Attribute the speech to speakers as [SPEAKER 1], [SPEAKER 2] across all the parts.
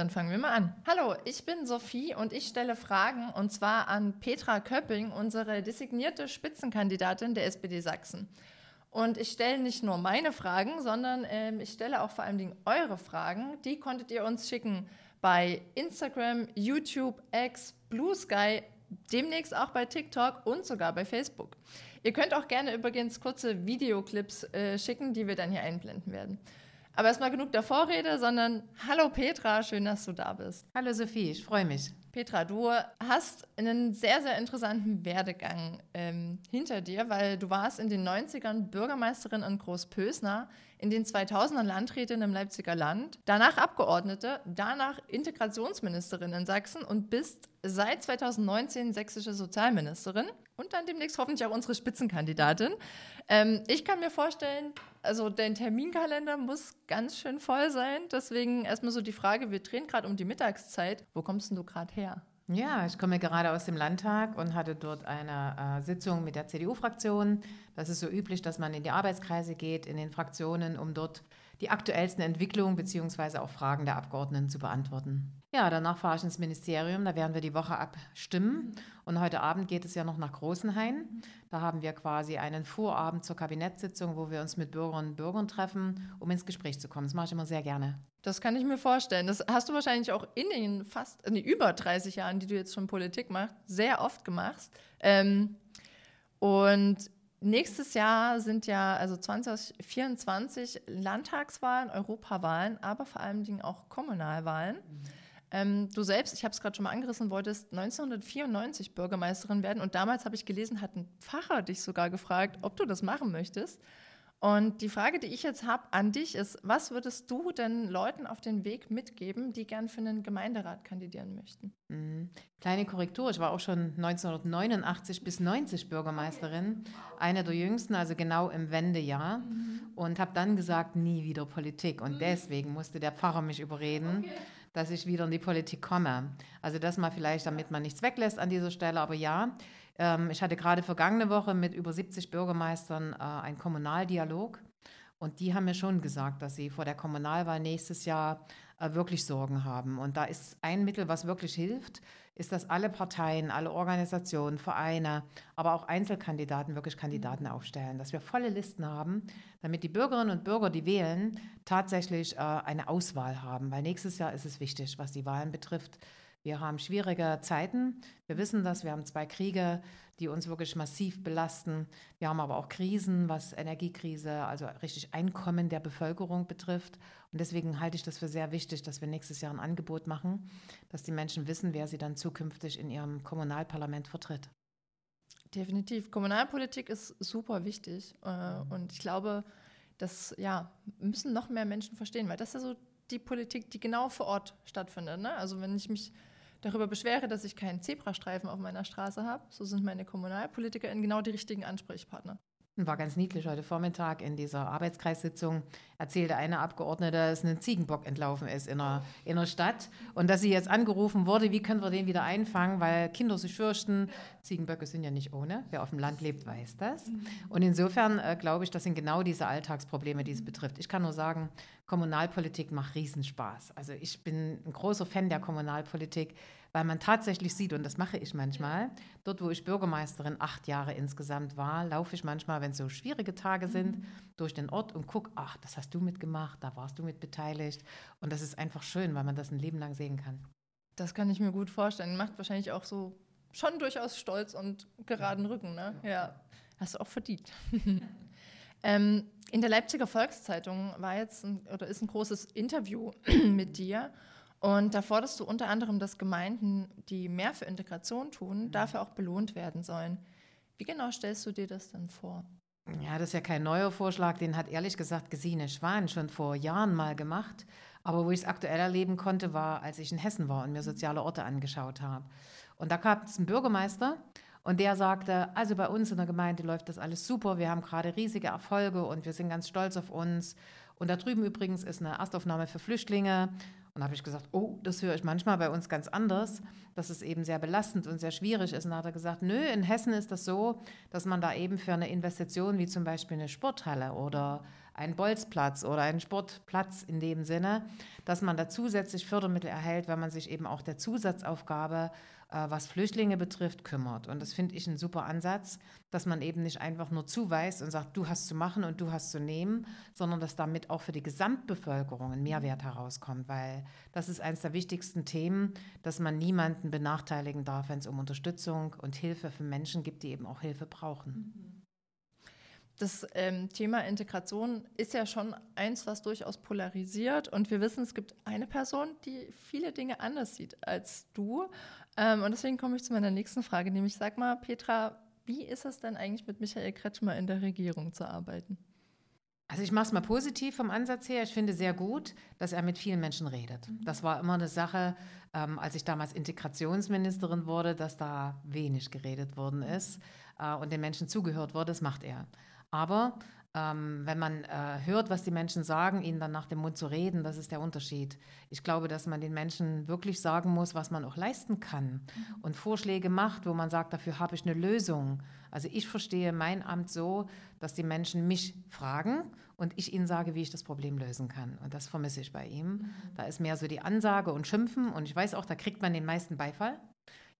[SPEAKER 1] Dann fangen wir mal an. Hallo, ich bin Sophie und ich stelle Fragen und zwar an Petra Köpping, unsere designierte Spitzenkandidatin der SPD Sachsen. Und ich stelle nicht nur meine Fragen, sondern ähm, ich stelle auch vor allen Dingen eure Fragen. Die konntet ihr uns schicken bei Instagram, YouTube, X, Blue Sky, demnächst auch bei TikTok und sogar bei Facebook. Ihr könnt auch gerne übrigens kurze Videoclips äh, schicken, die wir dann hier einblenden werden. Aber erstmal genug der Vorrede, sondern hallo Petra, schön, dass du da bist.
[SPEAKER 2] Hallo Sophie, ich freue mich.
[SPEAKER 1] Petra, du hast einen sehr, sehr interessanten Werdegang ähm, hinter dir, weil du warst in den 90ern Bürgermeisterin in Großpösner, in den 2000ern Landrätin im Leipziger Land, danach Abgeordnete, danach Integrationsministerin in Sachsen und bist seit 2019 sächsische Sozialministerin und dann demnächst hoffentlich auch unsere Spitzenkandidatin. Ähm, ich kann mir vorstellen, also dein Terminkalender muss ganz schön voll sein. Deswegen erstmal so die Frage, wir drehen gerade um die Mittagszeit. Wo kommst denn du gerade her?
[SPEAKER 2] Ja, ich komme gerade aus dem Landtag und hatte dort eine äh, Sitzung mit der CDU-Fraktion. Das ist so üblich, dass man in die Arbeitskreise geht, in den Fraktionen, um dort die aktuellsten Entwicklungen bzw. auch Fragen der Abgeordneten zu beantworten. Ja, danach fahre ich ins Ministerium, da werden wir die Woche abstimmen. Und heute Abend geht es ja noch nach Großenhain. Da haben wir quasi einen Vorabend zur Kabinettssitzung, wo wir uns mit Bürgerinnen und Bürgern treffen, um ins Gespräch zu kommen. Das mache ich immer sehr gerne.
[SPEAKER 1] Das kann ich mir vorstellen. Das hast du wahrscheinlich auch in den fast, in den über 30 Jahren, die du jetzt schon Politik machst, sehr oft gemacht. Ähm, und nächstes Jahr sind ja, also 2024 Landtagswahlen, Europawahlen, aber vor allen Dingen auch Kommunalwahlen. Mhm. Ähm, du selbst, ich habe es gerade schon mal angerissen, wolltest 1994 Bürgermeisterin werden und damals habe ich gelesen, hat ein Pfarrer dich sogar gefragt, ob du das machen möchtest. Und die Frage, die ich jetzt habe an dich ist, was würdest du denn Leuten auf den Weg mitgeben, die gern für einen Gemeinderat kandidieren möchten?
[SPEAKER 2] Mhm. Kleine Korrektur, ich war auch schon 1989 bis 90 Bürgermeisterin, eine der jüngsten, also genau im Wendejahr mhm. und habe dann gesagt, nie wieder Politik und deswegen musste der Pfarrer mich überreden. Okay dass ich wieder in die Politik komme. Also das mal vielleicht, damit man nichts weglässt an dieser Stelle. Aber ja, ähm, ich hatte gerade vergangene Woche mit über 70 Bürgermeistern äh, einen Kommunaldialog. Und die haben mir schon gesagt, dass sie vor der Kommunalwahl nächstes Jahr äh, wirklich Sorgen haben. Und da ist ein Mittel, was wirklich hilft, ist, dass alle Parteien, alle Organisationen, Vereine, aber auch Einzelkandidaten wirklich Kandidaten aufstellen, dass wir volle Listen haben, damit die Bürgerinnen und Bürger, die wählen, tatsächlich äh, eine Auswahl haben. Weil nächstes Jahr ist es wichtig, was die Wahlen betrifft. Wir haben schwierige Zeiten. Wir wissen das. Wir haben zwei Kriege, die uns wirklich massiv belasten. Wir haben aber auch Krisen, was Energiekrise, also richtig Einkommen der Bevölkerung betrifft. Und deswegen halte ich das für sehr wichtig, dass wir nächstes Jahr ein Angebot machen, dass die Menschen wissen, wer sie dann zukünftig in ihrem Kommunalparlament vertritt.
[SPEAKER 1] Definitiv. Kommunalpolitik ist super wichtig. Äh, mhm. Und ich glaube, das ja, müssen noch mehr Menschen verstehen, weil das ist ja so die Politik, die genau vor Ort stattfindet. Ne? Also wenn ich mich darüber beschwere, dass ich keinen Zebrastreifen auf meiner Straße habe, so sind meine KommunalpolitikerInnen genau die richtigen Ansprechpartner.
[SPEAKER 2] War ganz niedlich heute Vormittag in dieser Arbeitskreissitzung erzählte eine Abgeordnete, dass ein Ziegenbock entlaufen ist in der, in der Stadt und dass sie jetzt angerufen wurde, wie können wir den wieder einfangen, weil Kinder sich fürchten. Ziegenböcke sind ja nicht ohne. Wer auf dem Land lebt, weiß das. Mhm. Und insofern äh, glaube ich, das sind genau diese Alltagsprobleme, die es betrifft. Ich kann nur sagen, Kommunalpolitik macht Riesenspaß. Also ich bin ein großer Fan der Kommunalpolitik weil man tatsächlich sieht, und das mache ich manchmal, dort, wo ich Bürgermeisterin acht Jahre insgesamt war, laufe ich manchmal, wenn so schwierige Tage mhm. sind, durch den Ort und gucke, ach, das hast du mitgemacht, da warst du mit beteiligt. Und das ist einfach schön, weil man das ein Leben lang sehen kann.
[SPEAKER 1] Das kann ich mir gut vorstellen. Macht wahrscheinlich auch so schon durchaus stolz und geraden Rücken, ne? Ja, hast du auch verdient. ähm, in der Leipziger Volkszeitung war jetzt ein, oder ist ein großes Interview mit dir. Und da forderst du unter anderem, dass Gemeinden, die mehr für Integration tun, mhm. dafür auch belohnt werden sollen. Wie genau stellst du dir das denn vor?
[SPEAKER 2] Ja, das ist ja kein neuer Vorschlag, den hat ehrlich gesagt Gesine Schwan schon vor Jahren mal gemacht. Aber wo ich es aktuell erleben konnte, war, als ich in Hessen war und mir soziale Orte angeschaut habe. Und da kam es ein Bürgermeister und der sagte, also bei uns in der Gemeinde läuft das alles super, wir haben gerade riesige Erfolge und wir sind ganz stolz auf uns. Und da drüben übrigens ist eine Erstaufnahme für Flüchtlinge und habe ich gesagt, oh, das höre ich manchmal bei uns ganz anders, dass es eben sehr belastend und sehr schwierig ist. Und da hat er gesagt, nö, in Hessen ist das so, dass man da eben für eine Investition wie zum Beispiel eine Sporthalle oder ein Bolzplatz oder ein Sportplatz in dem Sinne, dass man da zusätzlich Fördermittel erhält, wenn man sich eben auch der Zusatzaufgabe äh, was Flüchtlinge betrifft, kümmert. Und das finde ich ein super Ansatz, dass man eben nicht einfach nur zuweist und sagt, du hast zu machen und du hast zu nehmen, sondern dass damit auch für die Gesamtbevölkerung ein Mehrwert herauskommt, weil das ist eines der wichtigsten Themen, dass man niemanden benachteiligen darf, wenn es um Unterstützung und Hilfe für Menschen gibt, die eben auch Hilfe brauchen.
[SPEAKER 1] Mhm. Das ähm, Thema Integration ist ja schon eins, was durchaus polarisiert. Und wir wissen, es gibt eine Person, die viele Dinge anders sieht als du. Ähm, und deswegen komme ich zu meiner nächsten Frage, nämlich sag mal, Petra, wie ist es denn eigentlich mit Michael Kretschmer in der Regierung zu arbeiten?
[SPEAKER 2] Also ich mache es mal positiv vom Ansatz her. Ich finde sehr gut, dass er mit vielen Menschen redet. Mhm. Das war immer eine Sache, ähm, als ich damals Integrationsministerin wurde, dass da wenig geredet worden ist äh, und den Menschen zugehört wurde. Das macht er. Aber ähm, wenn man äh, hört, was die Menschen sagen, ihnen dann nach dem Mund zu reden, das ist der Unterschied. Ich glaube, dass man den Menschen wirklich sagen muss, was man auch leisten kann mhm. und Vorschläge macht, wo man sagt, dafür habe ich eine Lösung. Also ich verstehe mein Amt so, dass die Menschen mich fragen und ich ihnen sage, wie ich das Problem lösen kann. Und das vermisse ich bei ihm. Mhm. Da ist mehr so die Ansage und Schimpfen und ich weiß auch, da kriegt man den meisten Beifall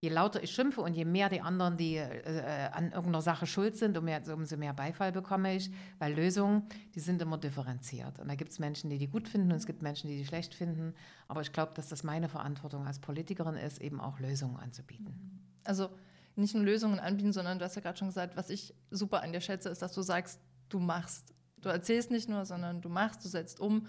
[SPEAKER 2] je lauter ich schimpfe und je mehr die anderen, die äh, an irgendeiner Sache schuld sind, um mehr, umso mehr Beifall bekomme ich, weil Lösungen, die sind immer differenziert. Und da gibt es Menschen, die die gut finden und es gibt Menschen, die die schlecht finden. Aber ich glaube, dass das meine Verantwortung als Politikerin ist, eben auch Lösungen anzubieten.
[SPEAKER 1] Also nicht nur Lösungen anbieten, sondern du hast ja gerade schon gesagt, was ich super an dir schätze, ist, dass du sagst, du machst. Du erzählst nicht nur, sondern du machst, du setzt um.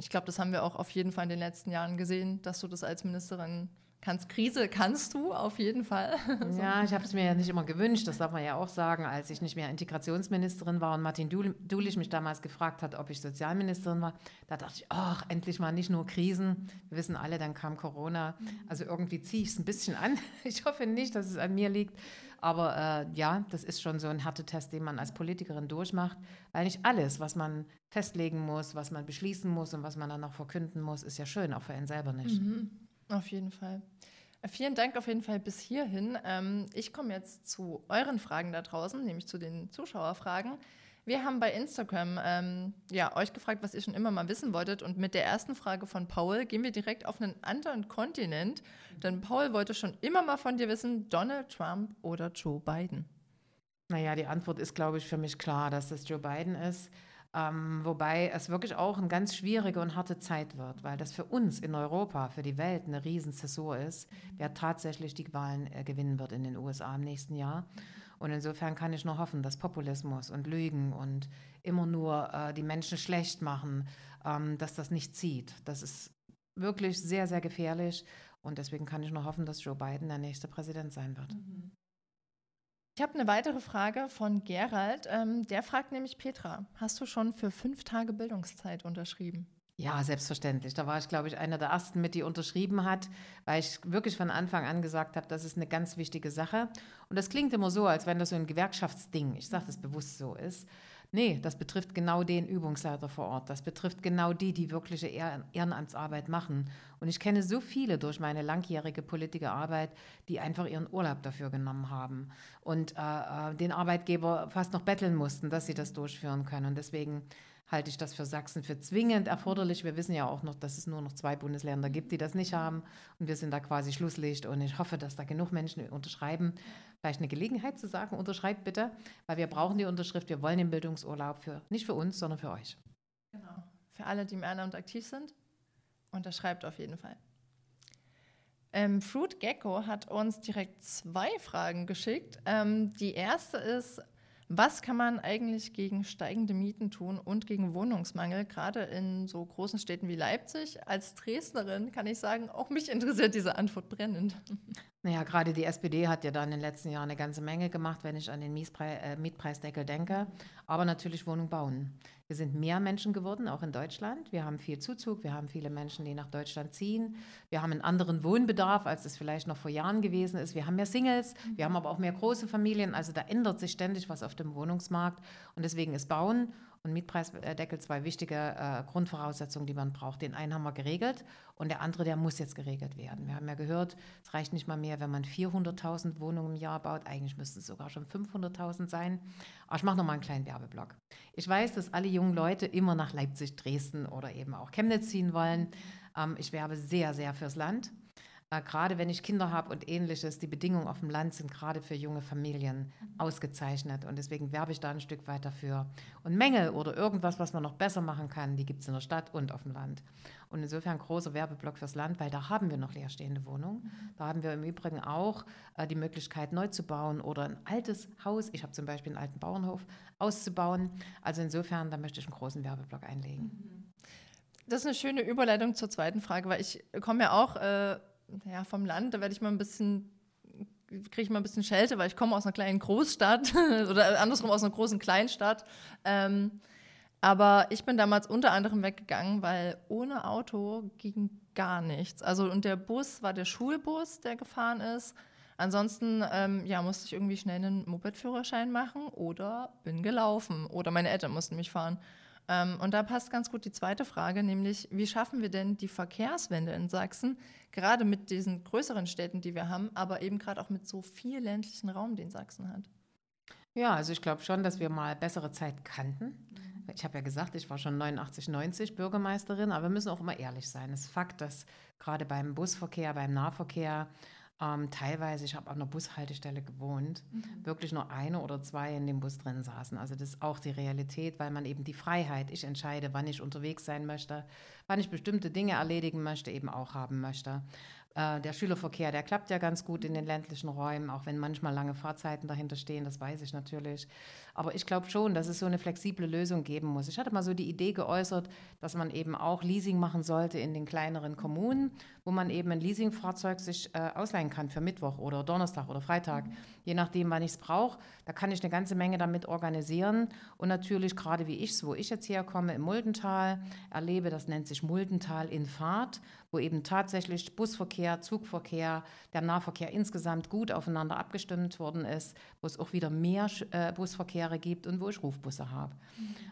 [SPEAKER 1] Ich glaube, das haben wir auch auf jeden Fall in den letzten Jahren gesehen, dass du das als Ministerin Kannst, Krise kannst du auf jeden Fall.
[SPEAKER 2] Ja, ich habe es mir ja nicht immer gewünscht, das darf man ja auch sagen, als ich nicht mehr Integrationsministerin war und Martin Dulich mich damals gefragt hat, ob ich Sozialministerin war. Da dachte ich, ach, endlich mal nicht nur Krisen. Wir wissen alle, dann kam Corona. Also irgendwie ziehe ich es ein bisschen an. Ich hoffe nicht, dass es an mir liegt. Aber äh, ja, das ist schon so ein Härtetest, den man als Politikerin durchmacht, weil nicht alles, was man festlegen muss, was man beschließen muss und was man dann noch verkünden muss, ist ja schön, auch für einen selber nicht.
[SPEAKER 1] Mhm. Auf jeden Fall. Äh, vielen Dank auf jeden Fall bis hierhin. Ähm, ich komme jetzt zu euren Fragen da draußen, nämlich zu den Zuschauerfragen. Wir haben bei Instagram ähm, ja, euch gefragt, was ihr schon immer mal wissen wolltet. Und mit der ersten Frage von Paul gehen wir direkt auf einen anderen Kontinent. Denn Paul wollte schon immer mal von dir wissen, Donald Trump oder Joe Biden?
[SPEAKER 2] Naja, die Antwort ist, glaube ich, für mich klar, dass es Joe Biden ist. Ähm, wobei es wirklich auch eine ganz schwierige und harte Zeit wird, weil das für uns in Europa, für die Welt eine Riesenzäsur ist, wer tatsächlich die Wahlen äh, gewinnen wird in den USA im nächsten Jahr. Und insofern kann ich nur hoffen, dass Populismus und Lügen und immer nur äh, die Menschen schlecht machen, ähm, dass das nicht zieht. Das ist wirklich sehr, sehr gefährlich. Und deswegen kann ich nur hoffen, dass Joe Biden der nächste Präsident sein wird. Mhm.
[SPEAKER 1] Ich habe eine weitere Frage von Gerald. Ähm, der fragt nämlich Petra, hast du schon für fünf Tage Bildungszeit unterschrieben?
[SPEAKER 2] Ja, selbstverständlich. Da war ich, glaube ich, einer der ersten mit, die unterschrieben hat, weil ich wirklich von Anfang an gesagt habe, das ist eine ganz wichtige Sache. Und das klingt immer so, als wenn das so ein Gewerkschaftsding, ich sage das bewusst so ist. Nee, das betrifft genau den Übungsleiter vor Ort. Das betrifft genau die, die wirkliche Ehrenamtsarbeit machen. Und ich kenne so viele durch meine langjährige Politikerarbeit, die einfach ihren Urlaub dafür genommen haben und äh, äh den Arbeitgeber fast noch betteln mussten, dass sie das durchführen können. Und deswegen halte ich das für Sachsen für zwingend erforderlich. Wir wissen ja auch noch, dass es nur noch zwei Bundesländer gibt, die das nicht haben. Und wir sind da quasi Schlusslicht. Und ich hoffe, dass da genug Menschen unterschreiben. Vielleicht eine Gelegenheit zu sagen, unterschreibt bitte, weil wir brauchen die Unterschrift. Wir wollen den Bildungsurlaub für, nicht für uns, sondern für euch.
[SPEAKER 1] Genau. Für alle, die im Ehrenamt aktiv sind, unterschreibt auf jeden Fall. Ähm, Fruit Gecko hat uns direkt zwei Fragen geschickt. Ähm, die erste ist, was kann man eigentlich gegen steigende Mieten tun und gegen Wohnungsmangel, gerade in so großen Städten wie Leipzig? Als Dresdnerin kann ich sagen, auch mich interessiert diese Antwort brennend.
[SPEAKER 2] Naja, gerade die SPD hat ja da in den letzten Jahren eine ganze Menge gemacht, wenn ich an den Mietpreis, äh, Mietpreisdeckel denke. Aber natürlich Wohnung bauen. Wir sind mehr Menschen geworden, auch in Deutschland. Wir haben viel Zuzug, wir haben viele Menschen, die nach Deutschland ziehen. Wir haben einen anderen Wohnbedarf, als es vielleicht noch vor Jahren gewesen ist. Wir haben mehr Singles, wir haben aber auch mehr große Familien. Also da ändert sich ständig was auf dem Wohnungsmarkt. Und deswegen ist Bauen und Mietpreisdeckel zwei wichtige äh, Grundvoraussetzungen, die man braucht. Den einen haben wir geregelt und der andere, der muss jetzt geregelt werden. Wir haben ja gehört, es reicht nicht mal mehr, wenn man 400.000 Wohnungen im Jahr baut. Eigentlich müssten es sogar schon 500.000 sein. Aber ich mache noch mal einen kleinen Werbeblock. Ich weiß, dass alle jungen Leute immer nach Leipzig, Dresden oder eben auch Chemnitz ziehen wollen. Ähm, ich werbe sehr, sehr fürs Land. Äh, gerade wenn ich Kinder habe und ähnliches, die Bedingungen auf dem Land sind gerade für junge Familien ausgezeichnet. Und deswegen werbe ich da ein Stück weit dafür. Und Mängel oder irgendwas, was man noch besser machen kann, die gibt es in der Stadt und auf dem Land. Und insofern großer Werbeblock fürs Land, weil da haben wir noch leerstehende Wohnungen. Da haben wir im Übrigen auch äh, die Möglichkeit, neu zu bauen oder ein altes Haus, ich habe zum Beispiel einen alten Bauernhof, auszubauen. Also insofern, da möchte ich einen großen Werbeblock einlegen.
[SPEAKER 1] Das ist eine schöne Überleitung zur zweiten Frage, weil ich komme ja auch äh, ja, vom Land, da werde ich mal ein bisschen, kriege ich mal ein bisschen Schelte, weil ich komme aus einer kleinen Großstadt oder andersrum aus einer großen Kleinstadt. Ähm, aber ich bin damals unter anderem weggegangen, weil ohne Auto ging gar nichts. Also und der Bus war der Schulbus, der gefahren ist. Ansonsten ähm, ja, musste ich irgendwie schnell einen Mopedführerschein machen oder bin gelaufen oder meine Eltern mussten mich fahren. Ähm, und da passt ganz gut die zweite Frage, nämlich wie schaffen wir denn die Verkehrswende in Sachsen, gerade mit diesen größeren Städten, die wir haben, aber eben gerade auch mit so viel ländlichen Raum, den Sachsen hat?
[SPEAKER 2] Ja, also ich glaube schon, dass wir mal bessere Zeit kannten. Mhm. Ich habe ja gesagt, ich war schon 89, 90 Bürgermeisterin, aber wir müssen auch immer ehrlich sein. Es ist Fakt, dass gerade beim Busverkehr, beim Nahverkehr ähm, teilweise, ich habe an einer Bushaltestelle gewohnt, mhm. wirklich nur eine oder zwei in dem Bus drin saßen. Also das ist auch die Realität, weil man eben die Freiheit, ich entscheide, wann ich unterwegs sein möchte, wann ich bestimmte Dinge erledigen möchte, eben auch haben möchte. Äh, der Schülerverkehr, der klappt ja ganz gut in den ländlichen Räumen, auch wenn manchmal lange Fahrzeiten dahinter stehen, das weiß ich natürlich. Aber ich glaube schon, dass es so eine flexible Lösung geben muss. Ich hatte mal so die Idee geäußert, dass man eben auch Leasing machen sollte in den kleineren Kommunen, wo man eben ein Leasingfahrzeug sich äh, ausleihen kann für Mittwoch oder Donnerstag oder Freitag, je nachdem, wann ich es brauche. Da kann ich eine ganze Menge damit organisieren. Und natürlich, gerade wie ich es, wo ich jetzt herkomme, im Muldental, erlebe, das nennt sich Muldental in Fahrt, wo eben tatsächlich Busverkehr, Zugverkehr, der Nahverkehr insgesamt gut aufeinander abgestimmt worden ist, wo es auch wieder mehr äh, Busverkehre gibt und wo ich Rufbusse habe.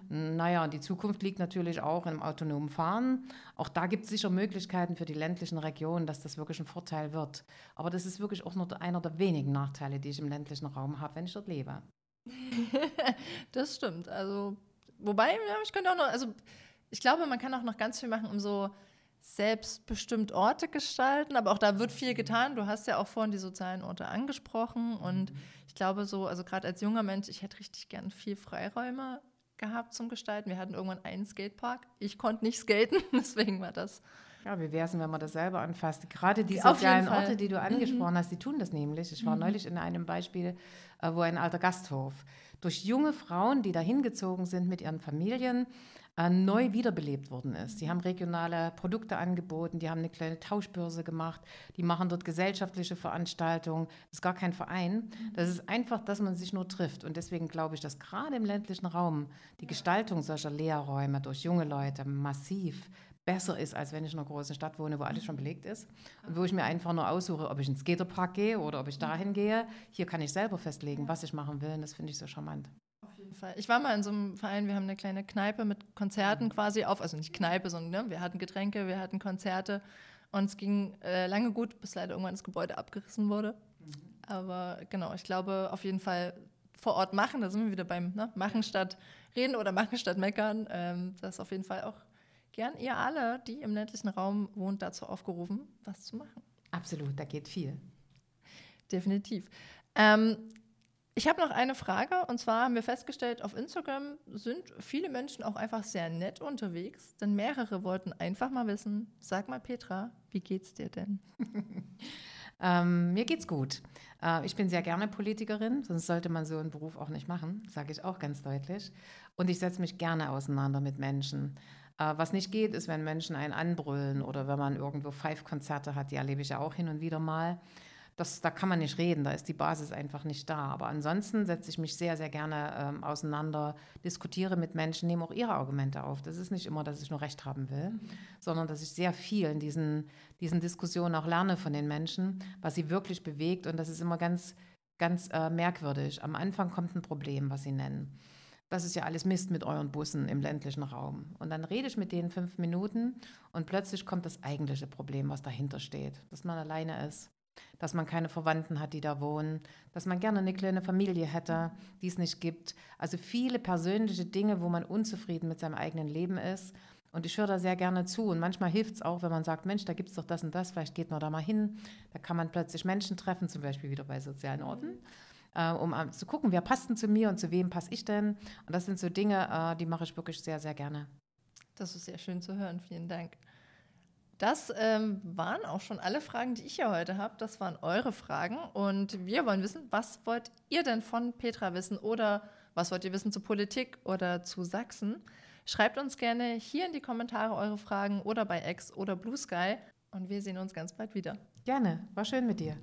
[SPEAKER 2] Mhm. Naja, und die Zukunft liegt natürlich auch im autonomen Fahren. Auch da gibt es sicher Möglichkeiten für die ländlichen Regionen, dass das wirklich ein Vorteil wird. Aber das ist wirklich auch nur einer der wenigen Nachteile, die ich im ländlichen Raum habe, wenn ich dort lebe.
[SPEAKER 1] das stimmt. Also, wobei, ich könnte auch noch, also ich glaube, man kann auch noch ganz viel machen, um so selbstbestimmt Orte gestalten, aber auch da wird viel getan. Du hast ja auch vorhin die sozialen Orte angesprochen und mhm. ich glaube so, also gerade als junger Mensch, ich hätte richtig gern viel Freiräume gehabt zum Gestalten. Wir hatten irgendwann einen Skatepark. Ich konnte nicht skaten, deswegen war das.
[SPEAKER 2] Ja, wie wäre es, wenn man das selber anfasst? Gerade die sozialen Orte, die du mhm. angesprochen mhm. hast, die tun das nämlich. Ich war mhm. neulich in einem Beispiel, äh, wo ein alter Gasthof durch junge Frauen, die da hingezogen sind mit ihren Familien, neu wiederbelebt worden ist. Die haben regionale Produkte angeboten, die haben eine kleine Tauschbörse gemacht, die machen dort gesellschaftliche Veranstaltungen. Das ist gar kein Verein. Das ist einfach, dass man sich nur trifft. Und deswegen glaube ich, dass gerade im ländlichen Raum die Gestaltung solcher Lehrräume durch junge Leute massiv besser ist, als wenn ich in einer großen Stadt wohne, wo alles schon belegt ist und wo ich mir einfach nur aussuche, ob ich ins Skaterpark gehe oder ob ich dahin gehe. Hier kann ich selber festlegen, was ich machen will und das finde ich so charmant
[SPEAKER 1] jeden Fall. Ich war mal in so einem Verein, wir haben eine kleine Kneipe mit Konzerten mhm. quasi auf, also nicht Kneipe, sondern ne, wir hatten Getränke, wir hatten Konzerte und es ging äh, lange gut, bis leider irgendwann das Gebäude abgerissen wurde. Mhm. Aber genau, ich glaube auf jeden Fall vor Ort machen, da sind wir wieder beim ne, Machen statt Reden oder Machen statt Meckern. Ähm, das ist auf jeden Fall auch gern ihr alle, die im ländlichen Raum wohnt, dazu aufgerufen, was zu machen.
[SPEAKER 2] Absolut, da geht viel.
[SPEAKER 1] Definitiv. Ähm, ich habe noch eine Frage und zwar haben wir festgestellt, auf Instagram sind viele Menschen auch einfach sehr nett unterwegs, denn mehrere wollten einfach mal wissen, sag mal Petra, wie geht's dir denn?
[SPEAKER 2] ähm, mir geht's gut. Äh, ich bin sehr gerne Politikerin, sonst sollte man so einen Beruf auch nicht machen, sage ich auch ganz deutlich. Und ich setze mich gerne auseinander mit Menschen. Äh, was nicht geht, ist, wenn Menschen einen anbrüllen oder wenn man irgendwo Five-Konzerte hat, die erlebe ich ja auch hin und wieder mal das, da kann man nicht reden, da ist die Basis einfach nicht da. Aber ansonsten setze ich mich sehr, sehr gerne ähm, auseinander, diskutiere mit Menschen, nehme auch ihre Argumente auf. Das ist nicht immer, dass ich nur Recht haben will, sondern dass ich sehr viel in diesen, diesen Diskussionen auch lerne von den Menschen, was sie wirklich bewegt. Und das ist immer ganz, ganz äh, merkwürdig. Am Anfang kommt ein Problem, was sie nennen. das ist ja alles Mist mit euren Bussen im ländlichen Raum. Und dann rede ich mit denen fünf Minuten und plötzlich kommt das eigentliche Problem, was dahinter steht. Dass man alleine ist, dass man keine Verwandten hat, die da wohnen, dass man gerne eine kleine Familie hätte, die es nicht gibt. Also viele persönliche Dinge, wo man unzufrieden mit seinem eigenen Leben ist. Und ich höre da sehr gerne zu. Und manchmal hilft es auch, wenn man sagt, Mensch, da gibt es doch das und das, vielleicht geht man da mal hin. Da kann man plötzlich Menschen treffen, zum Beispiel wieder bei sozialen Orten äh, um äh, zu gucken, wer passt denn zu mir und zu wem passe ich denn. Und das sind so Dinge, äh, die mache ich wirklich sehr, sehr gerne.
[SPEAKER 1] Das ist sehr schön zu hören. Vielen Dank. Das ähm, waren auch schon alle Fragen, die ich hier heute habe. Das waren eure Fragen. Und wir wollen wissen, was wollt ihr denn von Petra wissen oder was wollt ihr wissen zu Politik oder zu Sachsen? Schreibt uns gerne hier in die Kommentare eure Fragen oder bei X oder Blue Sky. Und wir sehen uns ganz bald wieder.
[SPEAKER 2] Gerne. War schön mit dir.